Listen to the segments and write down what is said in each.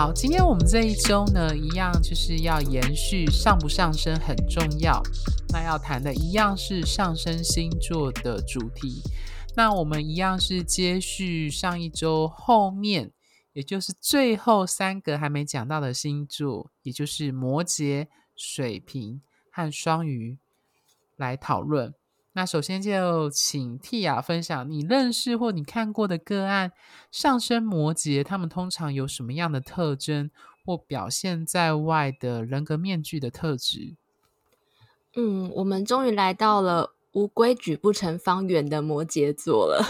好，今天我们这一周呢，一样就是要延续上不上升很重要。那要谈的一样是上升星座的主题。那我们一样是接续上一周后面，也就是最后三个还没讲到的星座，也就是摩羯、水瓶和双鱼来讨论。那首先就请 Tia 分享你认识或你看过的个案，上升摩羯，他们通常有什么样的特征或表现在外的人格面具的特质？嗯，我们终于来到了无规矩不成方圆的摩羯座了。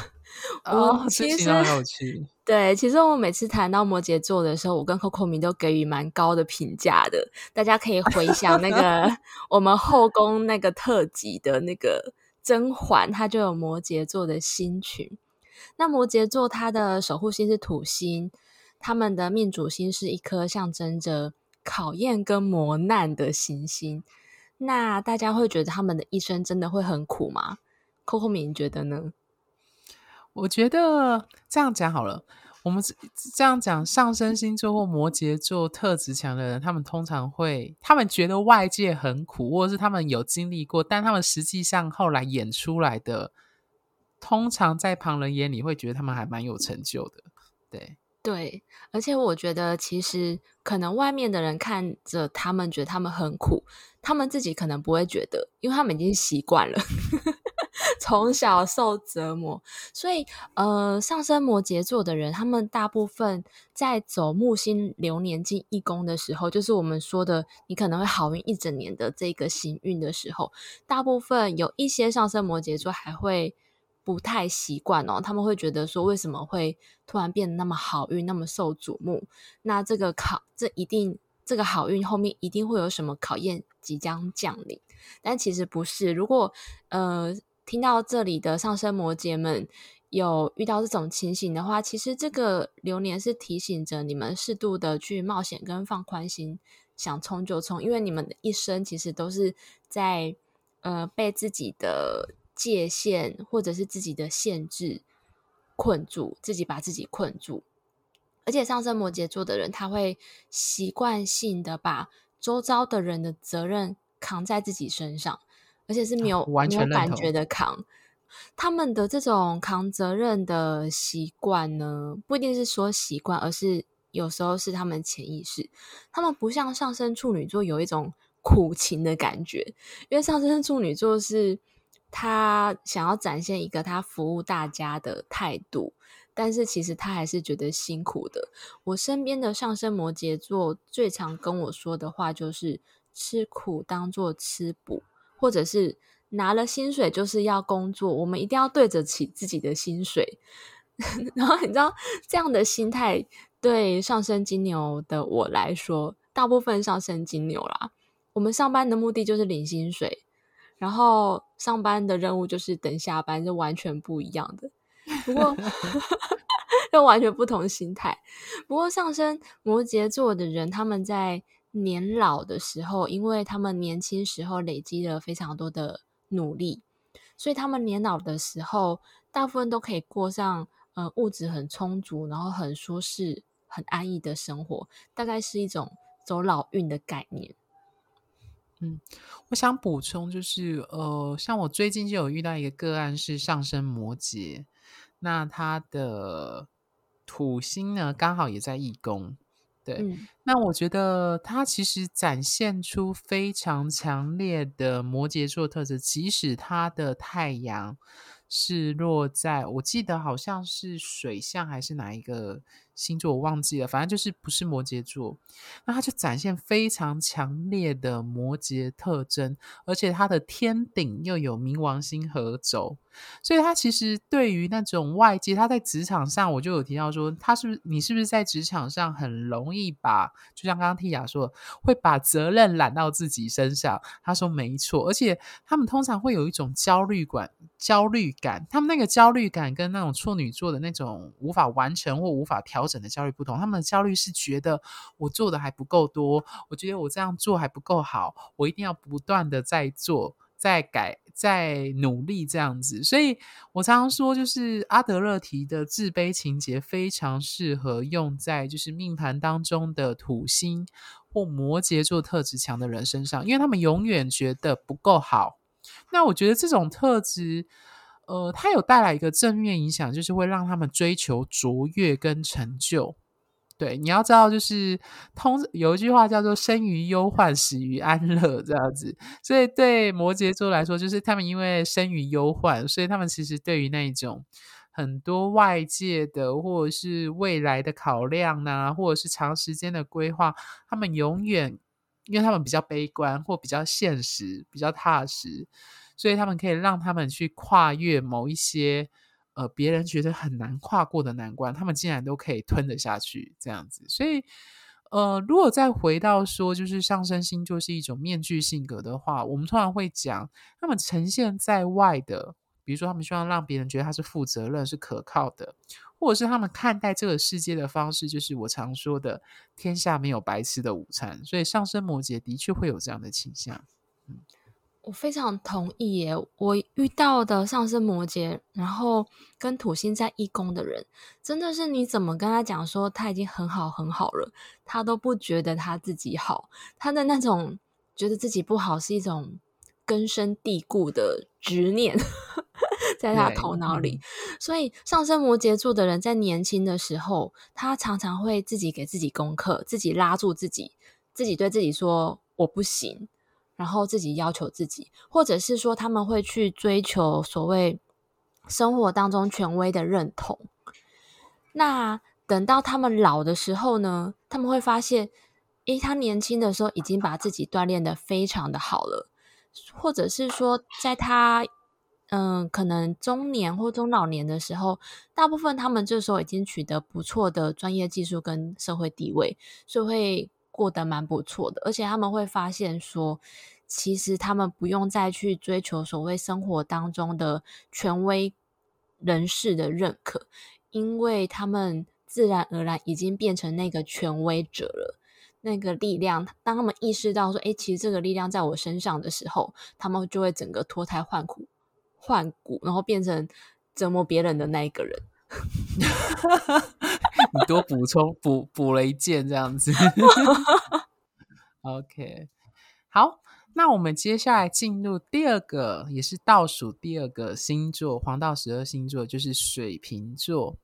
哦，其实很有趣。对，其实我每次谈到摩羯座的时候，我跟 Coco 明都给予蛮高的评价的。大家可以回想那个 我们后宫那个特辑的那个。甄嬛，她就有摩羯座的星群。那摩羯座它的守护星是土星，他们的命主星是一颗象征着考验跟磨难的行星。那大家会觉得他们的一生真的会很苦吗？Coco，你觉得呢？我觉得这样讲好了。我们这样讲，上升星座或摩羯座特质强的人，他们通常会，他们觉得外界很苦，或者是他们有经历过，但他们实际上后来演出来的，通常在旁人眼里会觉得他们还蛮有成就的。对对，而且我觉得其实可能外面的人看着他们，觉得他们很苦，他们自己可能不会觉得，因为他们已经习惯了。从小受折磨，所以呃，上升摩羯座的人，他们大部分在走木星流年进一宫的时候，就是我们说的你可能会好运一整年的这个行运的时候，大部分有一些上升摩羯座还会不太习惯哦，他们会觉得说，为什么会突然变得那么好运，那么受瞩目？那这个考，这一定这个好运后面一定会有什么考验即将降临，但其实不是，如果呃。听到这里的上升摩羯们有遇到这种情形的话，其实这个流年是提醒着你们适度的去冒险跟放宽心，想冲就冲，因为你们的一生其实都是在呃被自己的界限或者是自己的限制困住，自己把自己困住。而且上升摩羯座的人，他会习惯性的把周遭的人的责任扛在自己身上。而且是没有完全感觉的扛，他们的这种扛责任的习惯呢，不一定是说习惯，而是有时候是他们潜意识。他们不像上升处女座有一种苦情的感觉，因为上升处女座是他想要展现一个他服务大家的态度，但是其实他还是觉得辛苦的。我身边的上升摩羯座最常跟我说的话就是：吃苦当做吃补。或者是拿了薪水就是要工作，我们一定要对得起自己的薪水。然后你知道这样的心态对上升金牛的我来说，大部分上升金牛啦，我们上班的目的就是领薪水，然后上班的任务就是等下班，就完全不一样的。不过 又完全不同心态。不过上升摩羯座的人，他们在。年老的时候，因为他们年轻时候累积了非常多的努力，所以他们年老的时候，大部分都可以过上呃物质很充足，然后很舒适、很安逸的生活，大概是一种走老运的概念。嗯，我想补充就是，呃，像我最近就有遇到一个个案是上升摩羯，那他的土星呢刚好也在一宫。对，嗯，那我觉得他其实展现出非常强烈的摩羯座特质，即使他的太阳是落在，我记得好像是水象还是哪一个星座我忘记了，反正就是不是摩羯座，那他就展现非常强烈的摩羯特征，而且他的天顶又有冥王星合轴。所以他其实对于那种外界，他在职场上，我就有提到说，他是不是你是不是在职场上很容易把，就像刚刚 Tia 说，会把责任揽到自己身上。他说没错，而且他们通常会有一种焦虑感，焦虑感，他们那个焦虑感跟那种处女座的那种无法完成或无法调整的焦虑不同。他们的焦虑是觉得我做的还不够多，我觉得我这样做还不够好，我一定要不断的在做。在改，在努力这样子，所以我常常说，就是阿德勒提的自卑情节非常适合用在就是命盘当中的土星或摩羯座特质强的人身上，因为他们永远觉得不够好。那我觉得这种特质，呃，它有带来一个正面影响，就是会让他们追求卓越跟成就。对，你要知道，就是通有一句话叫做“生于忧患，死于安乐”这样子。所以对摩羯座来说，就是他们因为生于忧患，所以他们其实对于那一种很多外界的或者是未来的考量呐、或者是长时间的规划，他们永远因为他们比较悲观或比较现实、比较踏实，所以他们可以让他们去跨越某一些。呃，别人觉得很难跨过的难关，他们竟然都可以吞得下去，这样子。所以，呃，如果再回到说，就是上升星座是一种面具性格的话，我们通常会讲，他们呈现在外的，比如说他们希望让别人觉得他是负责任、是可靠的，或者是他们看待这个世界的方式，就是我常说的“天下没有白吃的午餐”。所以，上升摩羯的确会有这样的倾向。我非常同意耶！我遇到的上升摩羯，然后跟土星在一宫的人，真的是你怎么跟他讲说他已经很好很好了，他都不觉得他自己好。他的那种觉得自己不好，是一种根深蒂固的执念，在他头脑里。嗯、所以上升摩羯座的人在年轻的时候，他常常会自己给自己功课，自己拉住自己，自己对自己说我不行。然后自己要求自己，或者是说他们会去追求所谓生活当中权威的认同。那等到他们老的时候呢，他们会发现，诶，他年轻的时候已经把自己锻炼的非常的好了，或者是说，在他嗯，可能中年或中老年的时候，大部分他们这时候已经取得不错的专业技术跟社会地位，所以会。过得蛮不错的，而且他们会发现说，其实他们不用再去追求所谓生活当中的权威人士的认可，因为他们自然而然已经变成那个权威者了。那个力量，当他们意识到说，诶，其实这个力量在我身上的时候，他们就会整个脱胎换骨，换骨，然后变成折磨别人的那一个人。你多补充补补了一件这样子，OK，好，那我们接下来进入第二个，也是倒数第二个星座，黄道十二星座就是水瓶座。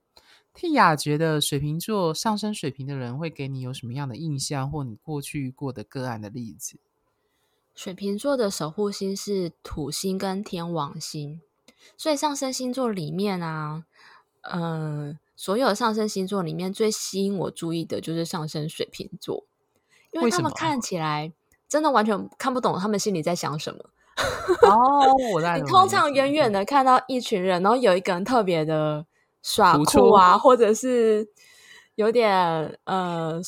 Tia 觉得水瓶座上升水瓶的人会给你有什么样的印象，或你过去过的个案的例子？水瓶座的守护星是土星跟天王星，所以上升星座里面啊，嗯、呃。所有上升星座里面最吸引我注意的就是上升水瓶座，因为他们看起来真的完全看不懂他们心里在想什么。哦，我 在。你通常远远的看到一群人，然后有一个人特别的耍酷啊，或者是有点呃，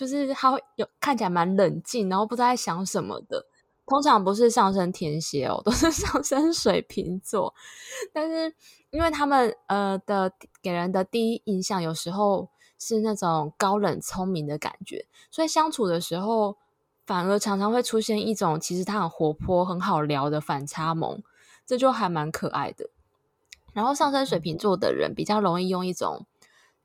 就是他会有看起来蛮冷静，然后不知道在想什么的。通常不是上升天蝎哦，都是上升水瓶座，但是因为他们呃的给人的第一印象有时候是那种高冷聪明的感觉，所以相处的时候反而常常会出现一种其实他很活泼、很好聊的反差萌，这就还蛮可爱的。然后上升水瓶座的人比较容易用一种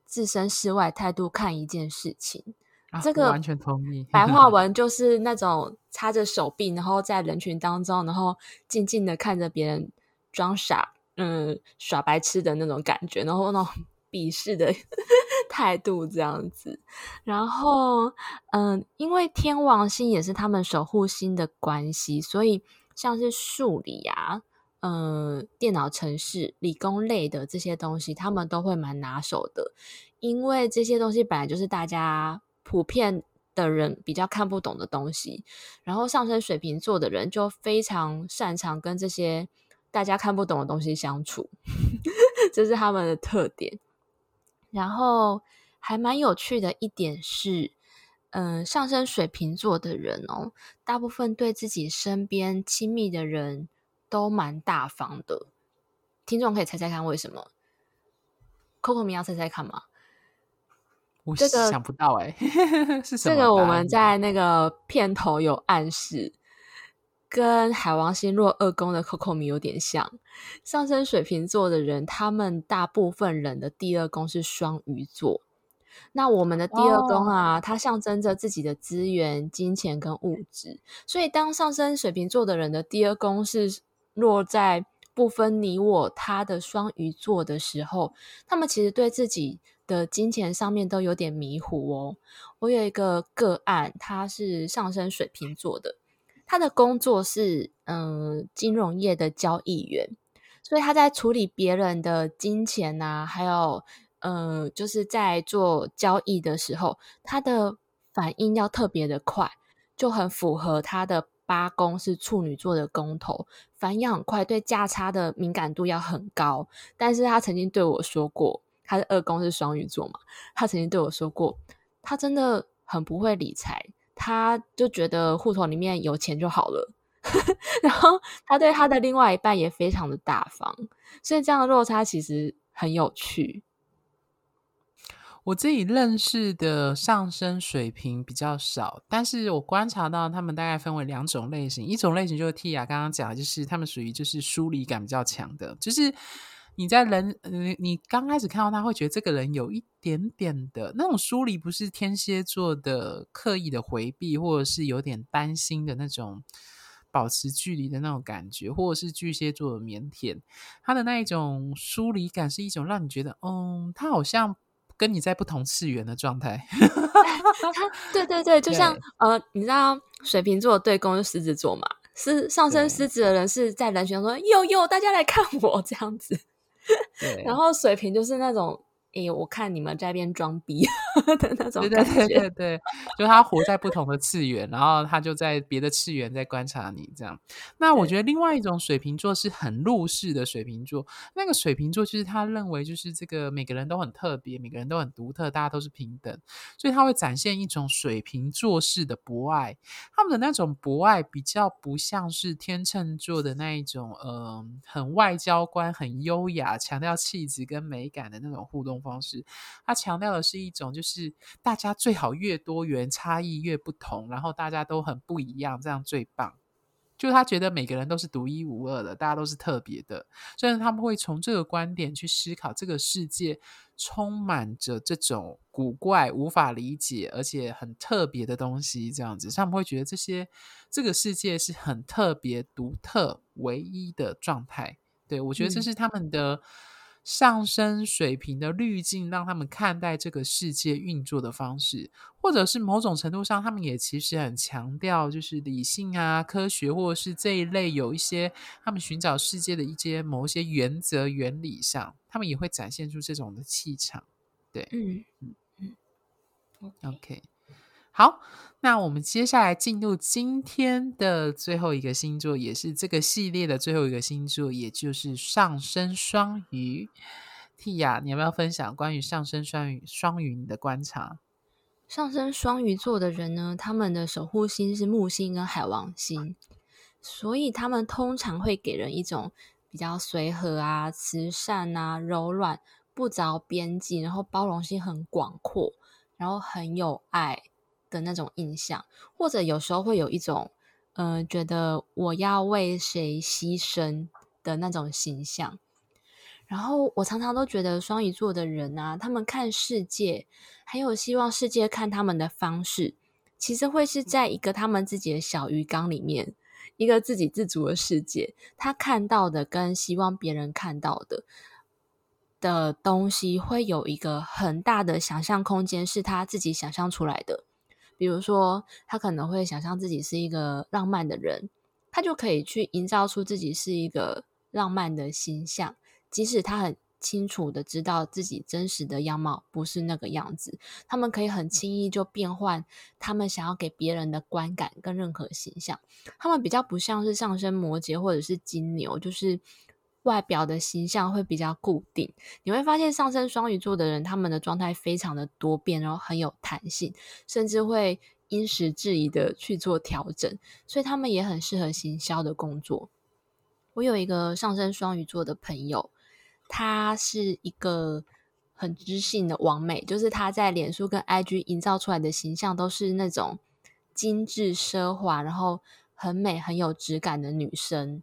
置身事外态度看一件事情。这个完全同意。白话 文就是那种插着手臂，然后在人群当中，然后静静的看着别人装傻，嗯，耍白痴的那种感觉，然后那种 鄙视的 态度这样子。然后，嗯，因为天王星也是他们守护星的关系，所以像是数理啊，嗯，电脑城市、理工类的这些东西，他们都会蛮拿手的。因为这些东西本来就是大家普遍的人比较看不懂的东西，然后上升水瓶座的人就非常擅长跟这些大家看不懂的东西相处，这是他们的特点。然后还蛮有趣的一点是，嗯、上升水瓶座的人哦，大部分对自己身边亲密的人都蛮大方的。听众可以猜猜看为什么？Coco 米要猜猜看吗？我这个想不到哎、欸，是什么？这个我们在那个片头有暗示，跟海王星落二宫的 Coco 米有点像。上升水瓶座的人，他们大部分人的第二宫是双鱼座。那我们的第二宫啊，哦、它象征着自己的资源、金钱跟物质。所以，当上升水瓶座的人的第二宫是落在不分你我他的双鱼座的时候，他们其实对自己。的金钱上面都有点迷糊哦。我有一个个案，他是上升水瓶座的，他的工作是嗯、金融业的交易员，所以他在处理别人的金钱啊，还有、呃、就是在做交易的时候，他的反应要特别的快，就很符合他的八宫是处女座的宫头，反应很快，对价差的敏感度要很高。但是他曾经对我说过。他的二宫是双鱼座嘛？他曾经对我说过，他真的很不会理财，他就觉得户头里面有钱就好了。然后他对他的另外一半也非常的大方，所以这样的落差其实很有趣。我自己认识的上升水平比较少，但是我观察到他们大概分为两种类型，一种类型就是 Tia 刚刚讲的，就是他们属于就是疏离感比较强的，就是。你在人，你你刚开始看到他会觉得这个人有一点点的那种疏离，不是天蝎座的刻意的回避，或者是有点担心的那种保持距离的那种感觉，或者是巨蟹座的腼腆，他的那一种疏离感是一种让你觉得，嗯，他好像跟你在不同次元的状态。他 对对对，就像呃，你知道水瓶座对宫是狮子座嘛？是上升狮子的人是在人群中说哟哟，大家来看我这样子。然后水瓶就是那种，诶，我看你们在那边装逼 的那种感觉。对对对对，就他活在不同的次元，然后他就在别的次元在观察你这样。那我觉得另外一种水瓶座是很入世的水瓶座，那个水瓶座就是他认为就是这个每个人都很特别，每个人都很独特，大家都是平等，所以他会展现一种水瓶座式的博爱。他们的那种博爱比较不像是天秤座的那一种，嗯、呃，很外交官、很优雅、强调气质跟美感的那种互动方式。他强调的是一种，就是大家最好越多元，差异越不同，然后大家都很不一样，这样最棒。就他觉得每个人都是独一无二的，大家都是特别的，所以他们会从这个观点去思考这个世界充满着这种古怪、无法理解而且很特别的东西，这样子，他们会觉得这些这个世界是很特别、独特、唯一的状态。对，我觉得这是他们的。上升水平的滤镜，让他们看待这个世界运作的方式，或者是某种程度上，他们也其实很强调，就是理性啊、科学，或者是这一类有一些他们寻找世界的一些某一些原则、原理上，他们也会展现出这种的气场。对，嗯嗯。嗯，OK。好，那我们接下来进入今天的最后一个星座，也是这个系列的最后一个星座，也就是上升双鱼。Tia，你要不要分享关于上升双鱼双鱼你的观察？上升双鱼座的人呢，他们的守护星是木星跟海王星，所以他们通常会给人一种比较随和啊、慈善啊、柔软、不着边际，然后包容性很广阔，然后很有爱。的那种印象，或者有时候会有一种，呃，觉得我要为谁牺牲的那种形象。然后我常常都觉得双鱼座的人啊，他们看世界，还有希望世界看他们的方式，其实会是在一个他们自己的小鱼缸里面，一个自给自足的世界。他看到的跟希望别人看到的的东西，会有一个很大的想象空间，是他自己想象出来的。比如说，他可能会想象自己是一个浪漫的人，他就可以去营造出自己是一个浪漫的形象，即使他很清楚的知道自己真实的样貌不是那个样子，他们可以很轻易就变换他们想要给别人的观感跟任何形象。他们比较不像是上升摩羯或者是金牛，就是外表的形象会比较固定。你会发现上升双鱼座的人，他们的状态非常的多变，然后很有弹性，甚至会因时制宜的去做调整，所以他们也很适合行销的工作。我有一个上升双鱼座的朋友，他是一个很知性的网美，就是她在脸书跟 IG 营造出来的形象都是那种精致奢华，然后很美很有质感的女生。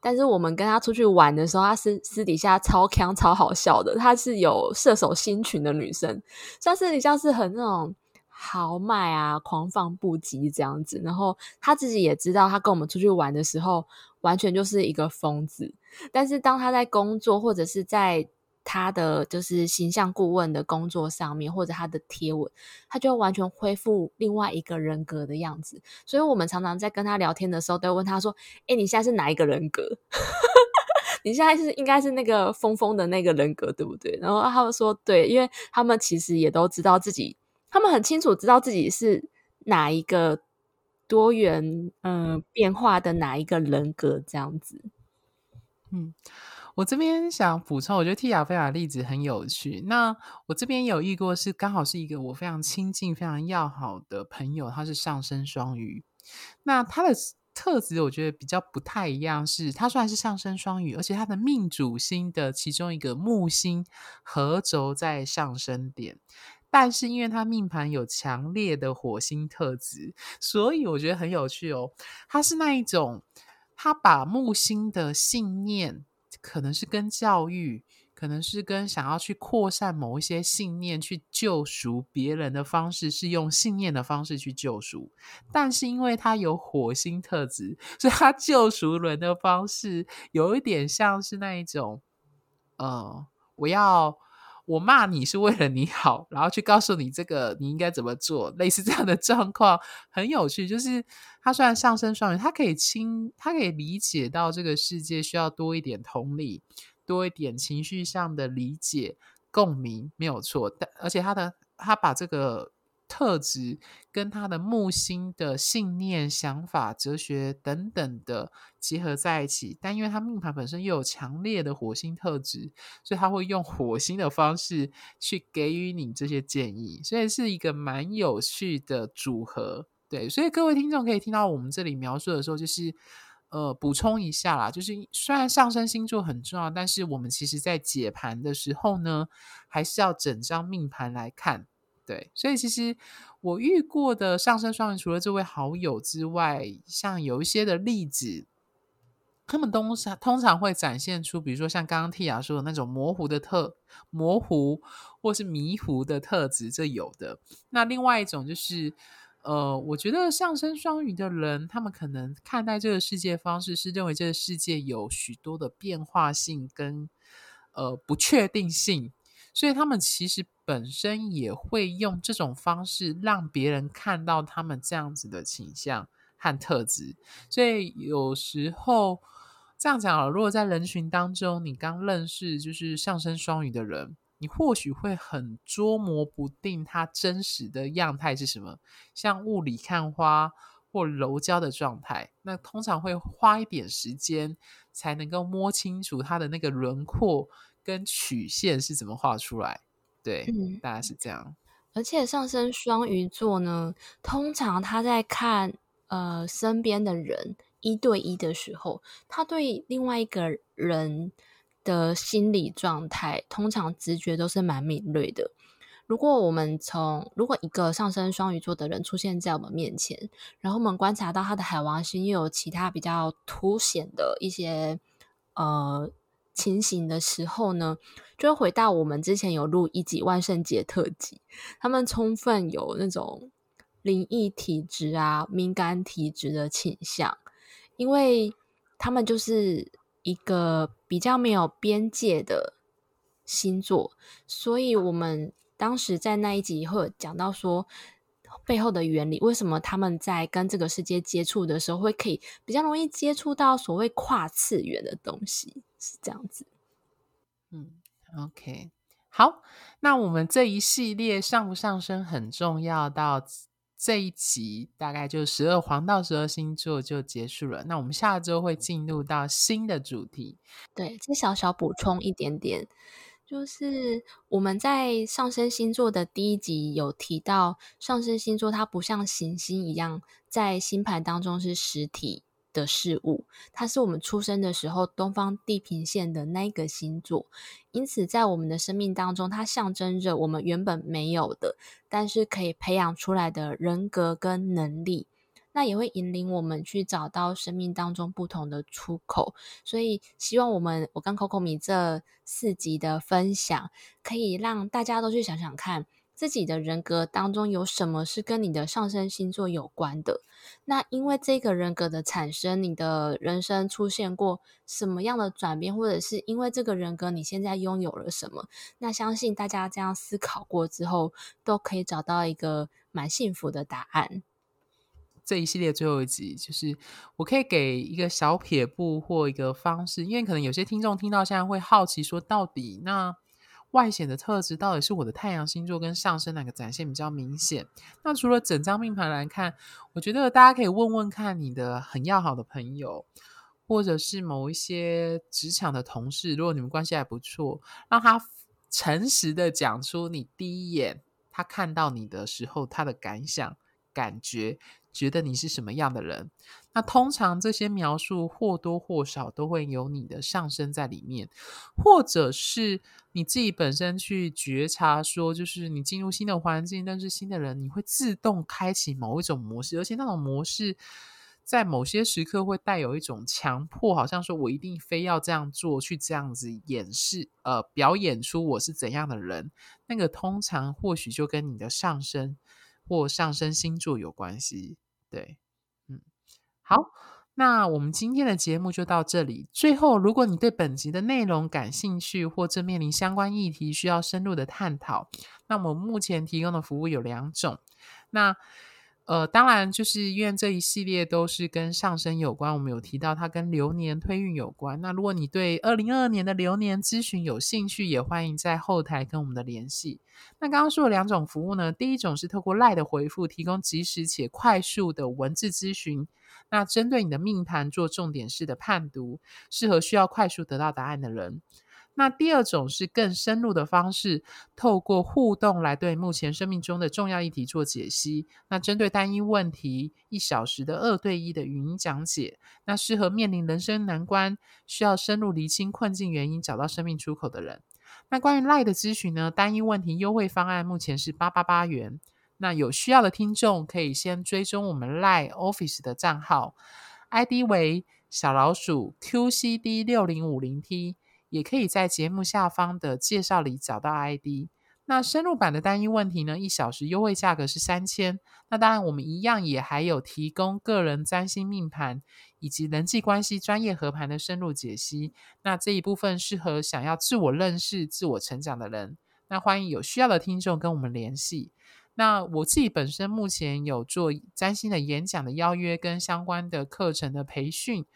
但是我们跟她出去玩的时候，她私私底下超强超好笑的，她是有射手星群的女生，算是比较是很那种。豪迈啊，狂放不羁这样子，然后她自己也知道，她跟我们出去玩的时候，完全就是一个疯子。但是当她在工作，或者是在他的就是形象顾问的工作上面，或者他的贴文，他就完全恢复另外一个人格的样子。所以我们常常在跟他聊天的时候，都会问他说：“诶，你现在是哪一个人格？你现在是应该是那个疯疯的那个人格，对不对？”然后他们说：“对，因为他们其实也都知道自己。”他们很清楚知道自己是哪一个多元嗯、变化的哪一个人格这样子。嗯，我这边想补充，我觉得 Tia 分享的例子很有趣。那我这边有遇过是刚好是一个我非常亲近、非常要好的朋友，他是上升双鱼。那他的特质我觉得比较不太一样，是他虽然是上升双鱼，而且他的命主星的其中一个木星合轴在上升点。但是因为他命盘有强烈的火星特质，所以我觉得很有趣哦。他是那一种，他把木星的信念，可能是跟教育，可能是跟想要去扩散某一些信念，去救赎别人的方式，是用信念的方式去救赎。但是因为他有火星特质，所以他救赎人的方式有一点像是那一种，呃，我要。我骂你是为了你好，然后去告诉你这个你应该怎么做，类似这样的状况很有趣。就是他虽然上升双鱼，他可以清，他可以理解到这个世界需要多一点同理，多一点情绪上的理解共鸣，没有错。但而且他的他把这个。特质跟他的木星的信念、想法、哲学等等的结合在一起，但因为他命盘本身又有强烈的火星特质，所以他会用火星的方式去给予你这些建议，所以是一个蛮有趣的组合。对，所以各位听众可以听到我们这里描述的时候，就是呃补充一下啦，就是虽然上升星座很重要，但是我们其实在解盘的时候呢，还是要整张命盘来看。对，所以其实我遇过的上升双鱼，除了这位好友之外，像有一些的例子，他们通常通常会展现出，比如说像刚刚 Tia 说的那种模糊的特模糊或是迷糊的特质，这有的。那另外一种就是，呃，我觉得上升双鱼的人，他们可能看待这个世界方式是认为这个世界有许多的变化性跟呃不确定性。所以他们其实本身也会用这种方式让别人看到他们这样子的倾向和特质。所以有时候这样讲了，如果在人群当中你刚认识就是上升双鱼的人，你或许会很捉摸不定他真实的样态是什么，像雾里看花或柔焦的状态。那通常会花一点时间才能够摸清楚他的那个轮廓。跟曲线是怎么画出来？对，嗯，大概是这样。而且上升双鱼座呢，通常他在看呃身边的人一对一的时候，他对另外一个人的心理状态，通常直觉都是蛮敏锐的。如果我们从如果一个上升双鱼座的人出现在我们面前，然后我们观察到他的海王星又有其他比较凸显的一些呃。情形的时候呢，就会回到我们之前有录一集万圣节特辑，他们充分有那种灵异体质啊、敏感体质的倾向，因为他们就是一个比较没有边界的星座，所以我们当时在那一集会有讲到说背后的原理，为什么他们在跟这个世界接触的时候，会可以比较容易接触到所谓跨次元的东西。是这样子，嗯，OK，好，那我们这一系列上不上升很重要，到这一集大概就十二黄道十二星座就结束了。那我们下周会进入到新的主题。对，这小小补充一点点。就是我们在上升星座的第一集有提到，上升星座它不像行星一样在星盘当中是实体的事物，它是我们出生的时候东方地平线的那个星座，因此在我们的生命当中，它象征着我们原本没有的，但是可以培养出来的人格跟能力。那也会引领我们去找到生命当中不同的出口，所以希望我们我跟 Coco 米这四集的分享，可以让大家都去想想看，自己的人格当中有什么是跟你的上升星座有关的。那因为这个人格的产生，你的人生出现过什么样的转变，或者是因为这个人格你现在拥有了什么？那相信大家这样思考过之后，都可以找到一个蛮幸福的答案。这一系列最后一集，就是我可以给一个小撇步或一个方式，因为可能有些听众听到现在会好奇说，到底那外显的特质到底是我的太阳星座跟上升哪个展现比较明显？那除了整张命盘来看，我觉得大家可以问问看你的很要好的朋友，或者是某一些职场的同事，如果你们关系还不错，让他诚实的讲出你第一眼他看到你的时候他的感想、感觉。觉得你是什么样的人？那通常这些描述或多或少都会有你的上升在里面，或者是你自己本身去觉察说，就是你进入新的环境，但是新的人，你会自动开启某一种模式，而且那种模式在某些时刻会带有一种强迫，好像说我一定非要这样做，去这样子演示，呃，表演出我是怎样的人。那个通常或许就跟你的上升。或上升星座有关系，对，好，那我们今天的节目就到这里。最后，如果你对本集的内容感兴趣，或正面临相关议题需要深入的探讨，那我们目前提供的服务有两种，那。呃，当然，就是因为这一系列都是跟上升有关，我们有提到它跟流年推运有关。那如果你对二零二二年的流年咨询有兴趣，也欢迎在后台跟我们的联系。那刚刚说的两种服务呢，第一种是透过 LINE 的回复，提供即时且快速的文字咨询，那针对你的命盘做重点式的判读，适合需要快速得到答案的人。那第二种是更深入的方式，透过互动来对目前生命中的重要议题做解析。那针对单一问题，一小时的二对一的语音讲解，那适合面临人生难关，需要深入厘清困境原因，找到生命出口的人。那关于 Lie 的咨询呢，单一问题优惠方案目前是八八八元。那有需要的听众可以先追踪我们 Lie Office 的账号，ID 为小老鼠 QCD 六零五零 T。也可以在节目下方的介绍里找到 ID。那深入版的单一问题呢，一小时优惠价格是三千。那当然，我们一样也还有提供个人占星命盘以及人际关系专业合盘的深入解析。那这一部分适合想要自我认识、自我成长的人。那欢迎有需要的听众跟我们联系。那我自己本身目前有做占星的演讲的邀约跟相关的课程的培训，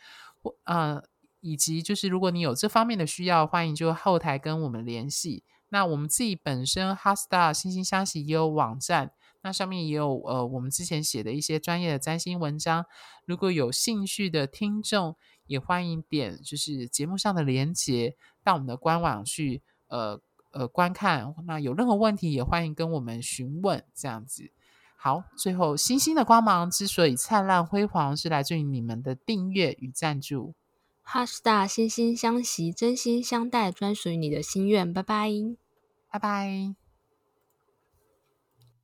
或呃。以及就是，如果你有这方面的需要，欢迎就后台跟我们联系。那我们自己本身 HeartStar 星星相惜也有网站，那上面也有呃我们之前写的一些专业的占星文章。如果有兴趣的听众，也欢迎点就是节目上的连接到我们的官网去呃呃观看。那有任何问题也欢迎跟我们询问。这样子好，最后星星的光芒之所以灿烂辉煌，是来自于你们的订阅与赞助。HeartStar 心相惜，真心相待，专属于你的心愿。拜拜，拜拜。